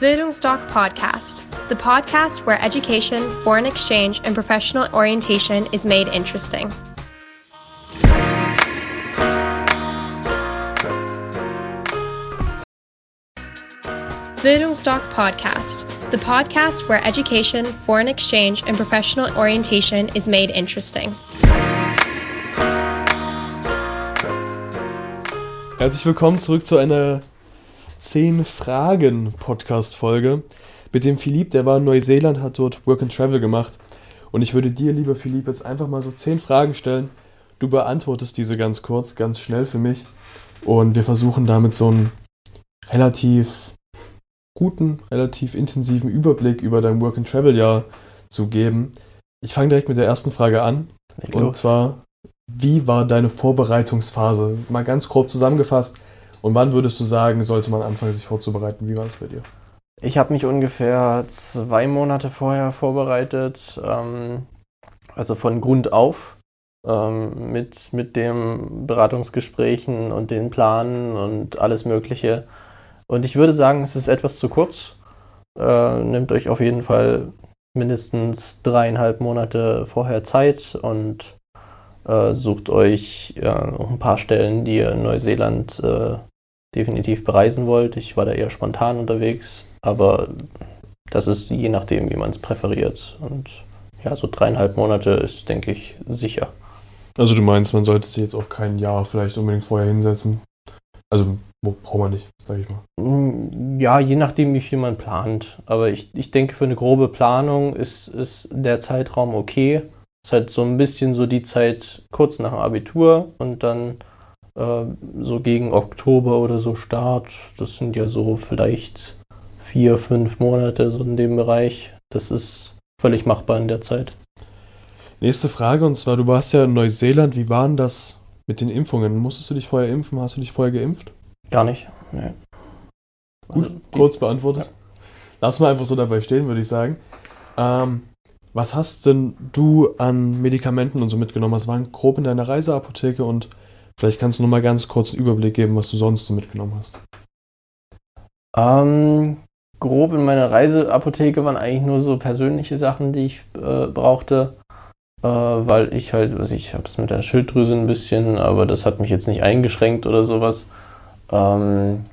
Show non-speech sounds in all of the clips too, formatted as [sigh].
Bildungsdoc Podcast, the podcast where education, foreign exchange, and professional orientation is made interesting. Bildungsdoc Podcast, the podcast where education, foreign exchange, and professional orientation is made interesting. Herzlich willkommen zurück zu einer 10 Fragen Podcast Folge mit dem Philipp, der war in Neuseeland, hat dort Work and Travel gemacht und ich würde dir, lieber Philipp, jetzt einfach mal so 10 Fragen stellen. Du beantwortest diese ganz kurz, ganz schnell für mich und wir versuchen damit so einen relativ guten, relativ intensiven Überblick über dein Work and Travel Jahr zu geben. Ich fange direkt mit der ersten Frage an. Und zwar, wie war deine Vorbereitungsphase? Mal ganz grob zusammengefasst. Und wann würdest du sagen, sollte man anfangen, sich vorzubereiten? Wie war das bei dir? Ich habe mich ungefähr zwei Monate vorher vorbereitet, ähm, also von Grund auf, ähm, mit, mit den Beratungsgesprächen und den Planen und alles Mögliche. Und ich würde sagen, es ist etwas zu kurz. Äh, nehmt euch auf jeden Fall mindestens dreieinhalb Monate vorher Zeit und äh, sucht euch äh, ein paar Stellen, die ihr in Neuseeland äh, definitiv bereisen wollt. Ich war da eher spontan unterwegs, aber das ist je nachdem, wie man es präferiert. Und ja, so dreieinhalb Monate ist, denke ich, sicher. Also du meinst, man sollte sich jetzt auch kein Jahr vielleicht unbedingt vorher hinsetzen? Also braucht man nicht, sag ich mal. Mm, ja, je nachdem, wie viel man plant. Aber ich, ich denke, für eine grobe Planung ist, ist der Zeitraum okay. Ist halt so ein bisschen so die Zeit kurz nach dem Abitur und dann so gegen Oktober oder so Start. Das sind ja so vielleicht vier, fünf Monate so in dem Bereich. Das ist völlig machbar in der Zeit. Nächste Frage, und zwar, du warst ja in Neuseeland. Wie waren das mit den Impfungen? Musstest du dich vorher impfen? Hast du dich vorher geimpft? Gar nicht. Nee. Gut, also, kurz beantwortet. Ja. Lass mal einfach so dabei stehen, würde ich sagen. Ähm, was hast denn du an Medikamenten und so mitgenommen? Was waren grob in deiner Reiseapotheke und vielleicht kannst du noch mal ganz kurz einen Überblick geben, was du sonst so mitgenommen hast. Ähm, grob in meiner Reiseapotheke waren eigentlich nur so persönliche Sachen, die ich äh, brauchte, äh, weil ich halt, also ich habe es mit der Schilddrüse ein bisschen, aber das hat mich jetzt nicht eingeschränkt oder sowas. Ähm,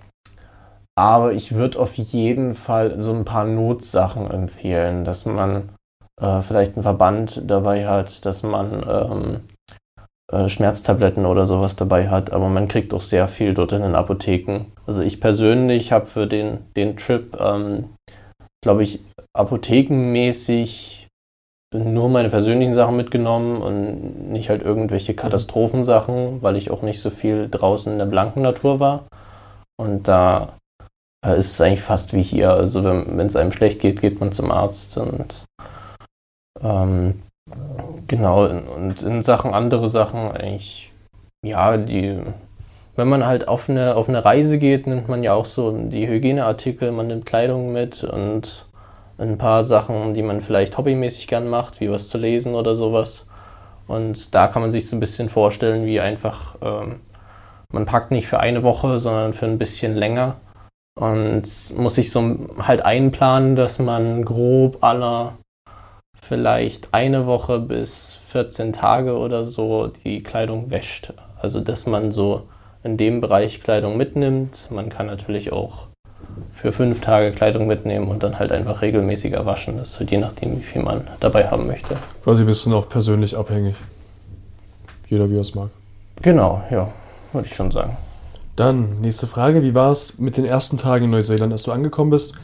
aber ich würde auf jeden Fall so ein paar Notsachen empfehlen, dass man äh, vielleicht einen Verband dabei hat, dass man ähm, äh, Schmerztabletten oder sowas dabei hat, aber man kriegt auch sehr viel dort in den Apotheken. Also ich persönlich habe für den, den Trip, ähm, glaube ich, apothekenmäßig nur meine persönlichen Sachen mitgenommen und nicht halt irgendwelche mhm. Katastrophensachen, weil ich auch nicht so viel draußen in der blanken Natur war. Und da äh, ist es eigentlich fast wie hier. Also wenn es einem schlecht geht, geht man zum Arzt und ähm, Genau, und in Sachen andere Sachen eigentlich, ja, die, wenn man halt auf eine, auf eine Reise geht, nimmt man ja auch so die Hygieneartikel, man nimmt Kleidung mit und ein paar Sachen, die man vielleicht hobbymäßig gern macht, wie was zu lesen oder sowas. Und da kann man sich so ein bisschen vorstellen, wie einfach, ähm, man packt nicht für eine Woche, sondern für ein bisschen länger. Und muss sich so halt einplanen, dass man grob aller vielleicht eine Woche bis 14 Tage oder so die Kleidung wäscht. Also dass man so in dem Bereich Kleidung mitnimmt. Man kann natürlich auch für fünf Tage Kleidung mitnehmen und dann halt einfach regelmäßiger waschen. Das ist halt je nachdem, wie viel man dabei haben möchte. Quasi bist du auch persönlich abhängig. Jeder wie er es mag. Genau, ja, würde ich schon sagen. Dann, nächste Frage. Wie war es mit den ersten Tagen in Neuseeland, als du angekommen bist?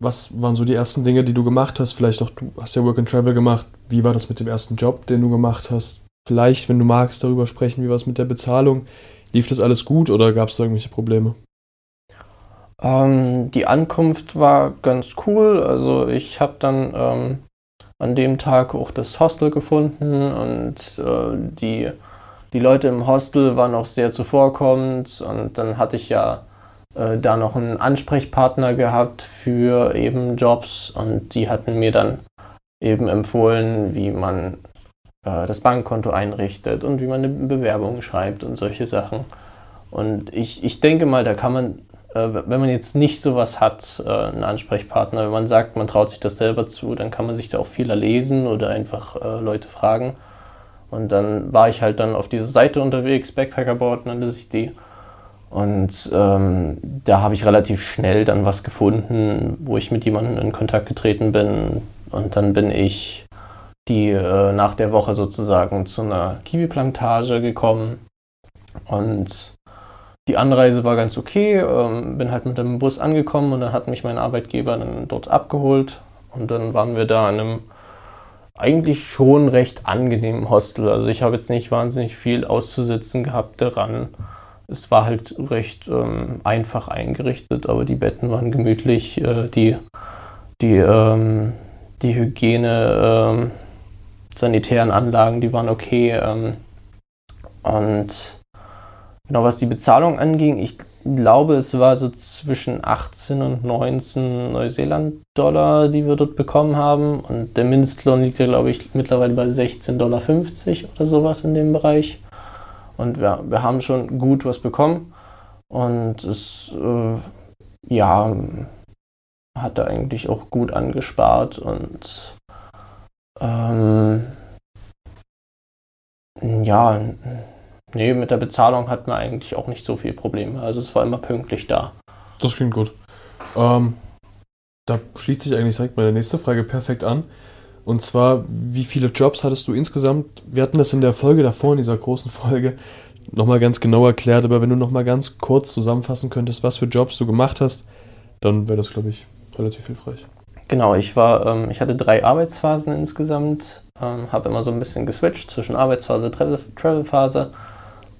Was waren so die ersten Dinge, die du gemacht hast? Vielleicht auch, du hast ja Work and Travel gemacht. Wie war das mit dem ersten Job, den du gemacht hast? Vielleicht, wenn du magst, darüber sprechen, wie war es mit der Bezahlung? Lief das alles gut oder gab es da irgendwelche Probleme? Ähm, die Ankunft war ganz cool. Also ich habe dann ähm, an dem Tag auch das Hostel gefunden und äh, die, die Leute im Hostel waren auch sehr zuvorkommend und dann hatte ich ja äh, da noch einen Ansprechpartner gehabt für eben Jobs und die hatten mir dann eben empfohlen, wie man äh, das Bankkonto einrichtet und wie man eine Bewerbung schreibt und solche Sachen. Und ich, ich denke mal, da kann man äh, wenn man jetzt nicht sowas hat, äh, einen Ansprechpartner, wenn man sagt, man traut sich das selber zu, dann kann man sich da auch viel erlesen oder einfach äh, Leute fragen. Und dann war ich halt dann auf dieser Seite unterwegs, Backpackerboard nannte sich die. Und ähm, da habe ich relativ schnell dann was gefunden, wo ich mit jemandem in Kontakt getreten bin. Und dann bin ich die äh, nach der Woche sozusagen zu einer Kiwi-Plantage gekommen. Und die Anreise war ganz okay. Ähm, bin halt mit dem Bus angekommen und dann hat mich mein Arbeitgeber dann dort abgeholt. Und dann waren wir da in einem eigentlich schon recht angenehmen Hostel. Also ich habe jetzt nicht wahnsinnig viel auszusitzen gehabt daran es war halt recht ähm, einfach eingerichtet, aber die Betten waren gemütlich, äh, die, die, ähm, die Hygiene, ähm, sanitären Anlagen, die waren okay. Ähm, und genau was die Bezahlung anging, ich glaube, es war so zwischen 18 und 19 Neuseeland-Dollar, die wir dort bekommen haben. Und der Mindestlohn liegt ja, glaube ich, mittlerweile bei 16,50 Dollar oder sowas in dem Bereich. Und wir, wir haben schon gut was bekommen. Und es, äh, ja, hat er eigentlich auch gut angespart und ähm, ja, nee, mit der Bezahlung hatten wir eigentlich auch nicht so viel Probleme. Also es war immer pünktlich da. Das klingt gut. Ähm, da schließt sich eigentlich direkt meine nächste Frage perfekt an. Und zwar, wie viele Jobs hattest du insgesamt? Wir hatten das in der Folge davor, in dieser großen Folge, nochmal ganz genau erklärt, aber wenn du nochmal ganz kurz zusammenfassen könntest, was für Jobs du gemacht hast, dann wäre das, glaube ich, relativ hilfreich. Genau, ich war, ähm, ich hatte drei Arbeitsphasen insgesamt, ähm, habe immer so ein bisschen geswitcht zwischen Arbeitsphase, Travelphase.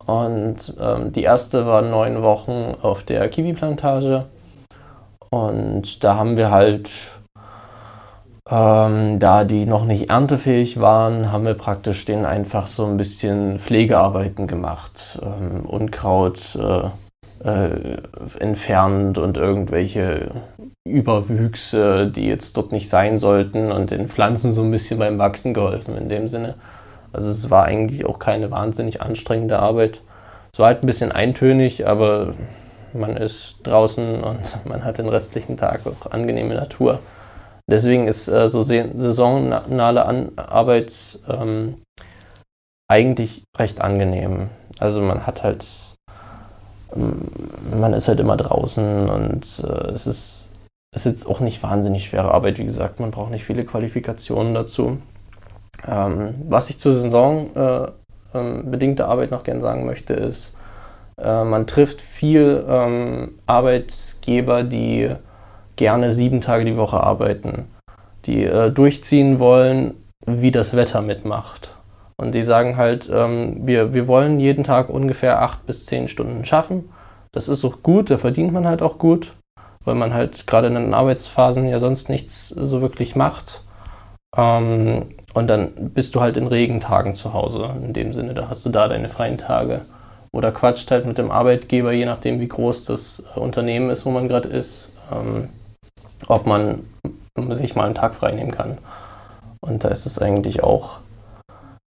Und ähm, die erste war neun Wochen auf der Kiwi-Plantage. Und da haben wir halt ähm, da die noch nicht erntefähig waren, haben wir praktisch denen einfach so ein bisschen Pflegearbeiten gemacht. Ähm, Unkraut äh, äh, entfernt und irgendwelche Überwüchse, die jetzt dort nicht sein sollten und den Pflanzen so ein bisschen beim Wachsen geholfen in dem Sinne. Also es war eigentlich auch keine wahnsinnig anstrengende Arbeit. Es war halt ein bisschen eintönig, aber man ist draußen und [laughs] man hat den restlichen Tag auch angenehme Natur. Deswegen ist äh, so saisonale An Arbeit ähm, eigentlich recht angenehm. Also man hat halt, ähm, man ist halt immer draußen und äh, es ist, ist jetzt auch nicht wahnsinnig schwere Arbeit. Wie gesagt, man braucht nicht viele Qualifikationen dazu. Ähm, was ich zur saisonbedingter äh, ähm, Arbeit noch gerne sagen möchte, ist, äh, man trifft viel ähm, Arbeitgeber, die gerne sieben Tage die Woche arbeiten, die äh, durchziehen wollen, wie das Wetter mitmacht. Und die sagen halt, ähm, wir, wir wollen jeden Tag ungefähr acht bis zehn Stunden schaffen. Das ist auch gut, da verdient man halt auch gut, weil man halt gerade in den Arbeitsphasen ja sonst nichts so wirklich macht. Ähm, und dann bist du halt in Regentagen zu Hause. In dem Sinne, da hast du da deine freien Tage. Oder quatscht halt mit dem Arbeitgeber, je nachdem, wie groß das Unternehmen ist, wo man gerade ist. Ähm, ob man sich mal einen Tag frei nehmen kann. Und da ist es eigentlich auch,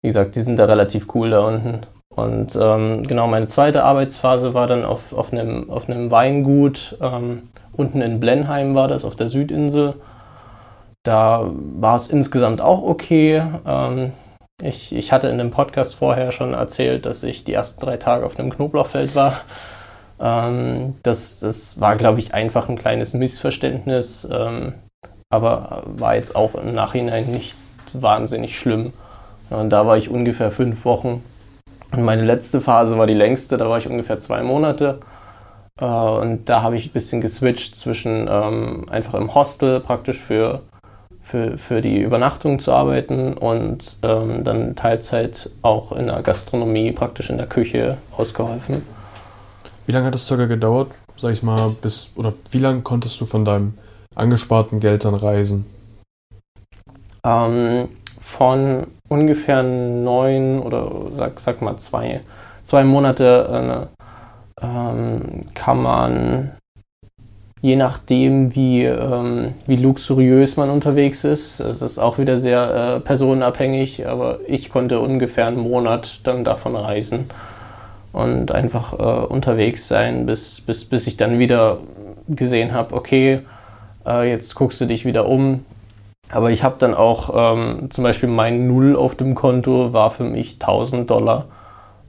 wie gesagt, die sind da relativ cool da unten. Und ähm, genau, meine zweite Arbeitsphase war dann auf, auf, einem, auf einem Weingut. Ähm, unten in Blenheim war das, auf der Südinsel. Da war es insgesamt auch okay. Ähm, ich, ich hatte in dem Podcast vorher schon erzählt, dass ich die ersten drei Tage auf einem Knoblauchfeld war. Ähm, das, das war, glaube ich, einfach ein kleines Missverständnis, ähm, aber war jetzt auch im Nachhinein nicht wahnsinnig schlimm. Und da war ich ungefähr fünf Wochen. Und meine letzte Phase war die längste, da war ich ungefähr zwei Monate. Äh, und da habe ich ein bisschen geswitcht zwischen ähm, einfach im Hostel praktisch für, für, für die Übernachtung zu arbeiten und ähm, dann Teilzeit auch in der Gastronomie, praktisch in der Küche ausgeholfen. Wie lange hat es circa gedauert, sag ich mal, bis, oder wie lange konntest du von deinem angesparten Geld dann reisen? Ähm, von ungefähr neun oder sag, sag mal zwei, zwei Monate äh, ähm, kann man, je nachdem wie, ähm, wie luxuriös man unterwegs ist, es ist auch wieder sehr äh, personenabhängig, aber ich konnte ungefähr einen Monat dann davon reisen. Und einfach äh, unterwegs sein, bis, bis, bis ich dann wieder gesehen habe, okay, äh, jetzt guckst du dich wieder um. Aber ich habe dann auch ähm, zum Beispiel mein Null auf dem Konto war für mich 1000 Dollar.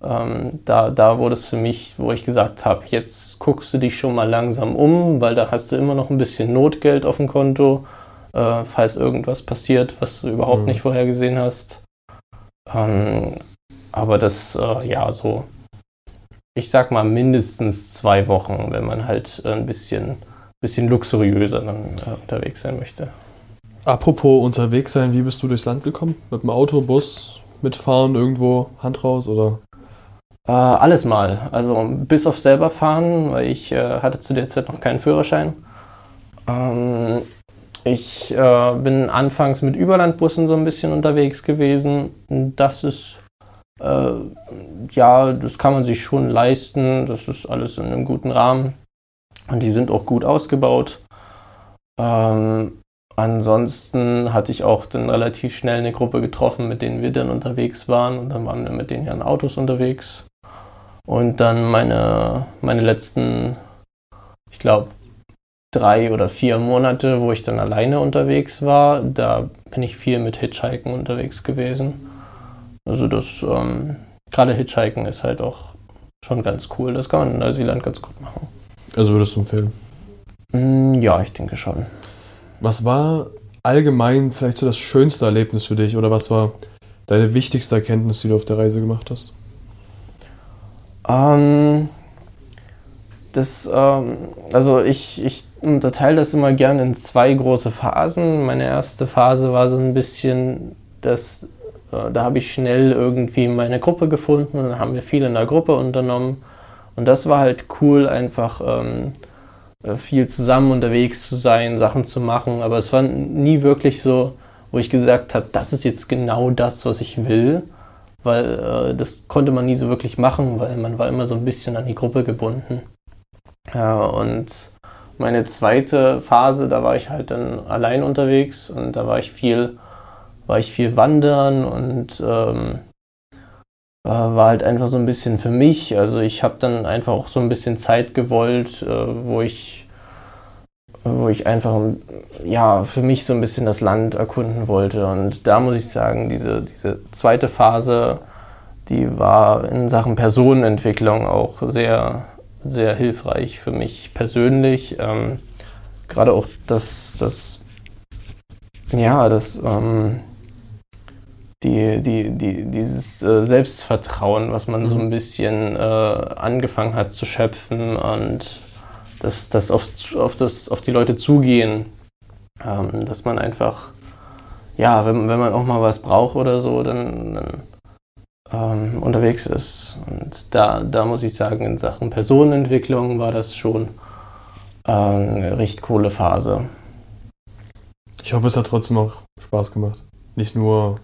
Ähm, da, da wurde es für mich, wo ich gesagt habe, jetzt guckst du dich schon mal langsam um, weil da hast du immer noch ein bisschen Notgeld auf dem Konto, äh, falls irgendwas passiert, was du überhaupt mhm. nicht vorhergesehen hast. Ähm, aber das, äh, ja, so, ich sag mal mindestens zwei Wochen, wenn man halt ein bisschen, bisschen luxuriöser dann äh, unterwegs sein möchte. Apropos unterwegs sein, wie bist du durchs Land gekommen? Mit dem Auto, Bus, mitfahren, irgendwo, Hand raus oder? Äh, alles mal. Also bis auf selber fahren, weil ich äh, hatte zu der Zeit noch keinen Führerschein. Ähm, ich äh, bin anfangs mit Überlandbussen so ein bisschen unterwegs gewesen. Das ist, äh, ja, das kann man sich schon leisten. Das ist alles in einem guten Rahmen. Und die sind auch gut ausgebaut. Ähm, ansonsten hatte ich auch dann relativ schnell eine Gruppe getroffen, mit denen wir dann unterwegs waren. Und dann waren wir mit denen ja in Autos unterwegs. Und dann meine, meine letzten, ich glaube, drei oder vier Monate, wo ich dann alleine unterwegs war, da bin ich viel mit Hitchhiken unterwegs gewesen. Also das, ähm, gerade Hitchhiken ist halt auch schon ganz cool. Das kann man in Neuseeland ganz gut machen. Also würdest du empfehlen? Mm, ja, ich denke schon. Was war allgemein vielleicht so das schönste Erlebnis für dich oder was war deine wichtigste Erkenntnis, die du auf der Reise gemacht hast? Ähm, das, ähm, also ich, ich unterteile das immer gerne in zwei große Phasen. Meine erste Phase war so ein bisschen, das, da habe ich schnell irgendwie meine Gruppe gefunden und dann haben wir viel in der Gruppe unternommen. Und das war halt cool, einfach ähm, äh, viel zusammen unterwegs zu sein, Sachen zu machen. Aber es war nie wirklich so, wo ich gesagt habe, das ist jetzt genau das, was ich will weil äh, das konnte man nie so wirklich machen, weil man war immer so ein bisschen an die Gruppe gebunden. Ja, und meine zweite Phase, da war ich halt dann allein unterwegs und da war ich viel, war ich viel wandern und ähm, war halt einfach so ein bisschen für mich. Also ich habe dann einfach auch so ein bisschen Zeit gewollt, äh, wo ich wo ich einfach ja für mich so ein bisschen das Land erkunden wollte. Und da muss ich sagen, diese, diese zweite Phase, die war in Sachen Personenentwicklung auch sehr, sehr hilfreich für mich persönlich. Ähm, Gerade auch das, das ja, das, ähm, die, die, die, dieses äh, Selbstvertrauen, was man so mhm. ein bisschen äh, angefangen hat zu schöpfen und das, das auf, auf, das, auf die Leute zugehen. Ähm, dass man einfach, ja, wenn, wenn man auch mal was braucht oder so, dann, dann ähm, unterwegs ist. Und da, da muss ich sagen, in Sachen Personenentwicklung war das schon äh, eine recht coole Phase. Ich hoffe, es hat trotzdem auch Spaß gemacht. Nicht nur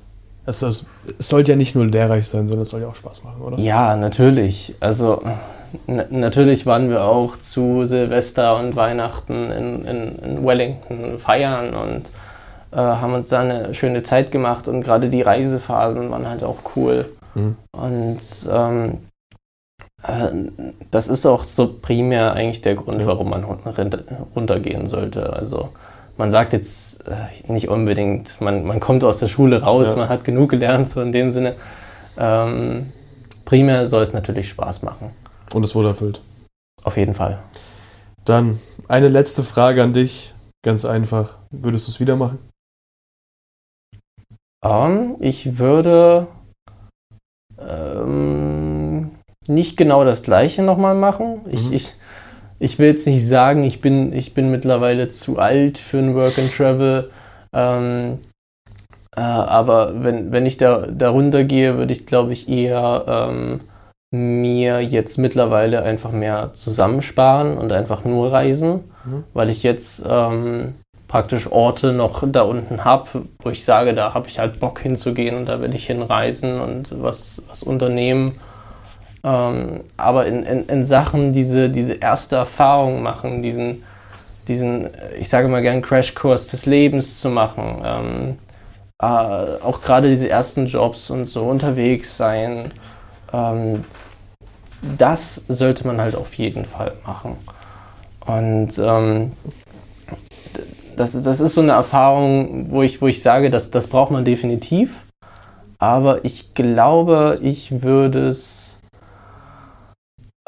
es, es, sollte ja nicht nur lehrreich sein, sondern es soll ja auch Spaß machen, oder? Ja, natürlich. Also natürlich waren wir auch zu Silvester und Weihnachten in, in, in Wellington feiern und äh, haben uns da eine schöne Zeit gemacht und gerade die Reisephasen waren halt auch cool. Mhm. Und ähm, äh, das ist auch so primär eigentlich der Grund, warum man runtergehen sollte. Also man sagt jetzt äh, nicht unbedingt, man, man kommt aus der Schule raus, ja. man hat genug gelernt, so in dem Sinne. Ähm, primär soll es natürlich Spaß machen. Und es wurde erfüllt. Auf jeden Fall. Dann eine letzte Frage an dich. Ganz einfach. Würdest du es wieder machen? Um, ähm, ich würde ähm, nicht genau das gleiche nochmal machen. Ich, mhm. ich, ich will jetzt nicht sagen, ich bin, ich bin mittlerweile zu alt für ein Work and Travel. Ähm, äh, aber wenn, wenn ich da darunter gehe, würde ich glaube ich eher ähm, mir jetzt mittlerweile einfach mehr zusammensparen und einfach nur reisen, mhm. weil ich jetzt ähm, praktisch Orte noch da unten habe, wo ich sage, da habe ich halt Bock hinzugehen und da will ich hinreisen und was, was unternehmen. Ähm, aber in, in, in Sachen diese, diese erste Erfahrung machen, diesen, diesen, ich sage mal gern Crashkurs des Lebens zu machen, ähm, äh, auch gerade diese ersten Jobs und so unterwegs sein, ähm, das sollte man halt auf jeden Fall machen. Und ähm, das, das ist so eine Erfahrung, wo ich, wo ich sage, dass, das braucht man definitiv. Aber ich glaube, ich würde es.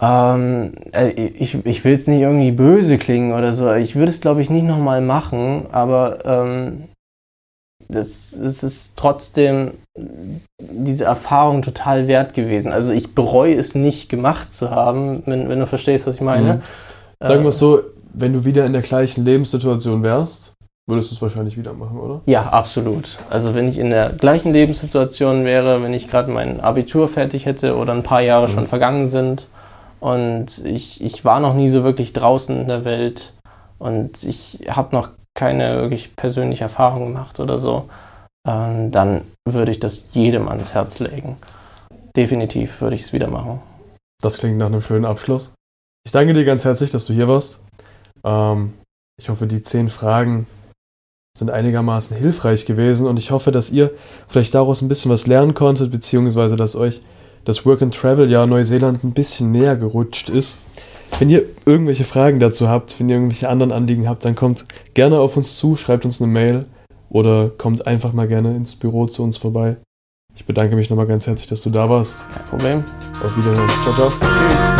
Ähm, äh, ich, ich will es nicht irgendwie böse klingen oder so. Ich würde es, glaube ich, nicht nochmal machen, aber ähm, das, das ist trotzdem diese Erfahrung total wert gewesen. Also ich bereue es nicht gemacht zu haben, wenn, wenn du verstehst, was ich meine. Mhm. Sagen wir es so, wenn du wieder in der gleichen Lebenssituation wärst, würdest du es wahrscheinlich wieder machen, oder? Ja, absolut. Also wenn ich in der gleichen Lebenssituation wäre, wenn ich gerade mein Abitur fertig hätte oder ein paar Jahre mhm. schon vergangen sind und ich, ich war noch nie so wirklich draußen in der Welt und ich habe noch keine wirklich persönliche Erfahrung gemacht oder so, ähm, dann würde ich das jedem ans Herz legen. Definitiv würde ich es wieder machen. Das klingt nach einem schönen Abschluss. Ich danke dir ganz herzlich, dass du hier warst. Ähm, ich hoffe, die zehn Fragen sind einigermaßen hilfreich gewesen und ich hoffe, dass ihr vielleicht daraus ein bisschen was lernen konntet, beziehungsweise dass euch das Work and Travel Jahr Neuseeland ein bisschen näher gerutscht ist. Wenn ihr irgendwelche Fragen dazu habt, wenn ihr irgendwelche anderen Anliegen habt, dann kommt gerne auf uns zu, schreibt uns eine Mail oder kommt einfach mal gerne ins Büro zu uns vorbei. Ich bedanke mich nochmal ganz herzlich, dass du da warst. Kein Problem. Auf Wiedersehen. Ciao, ciao. Tschüss.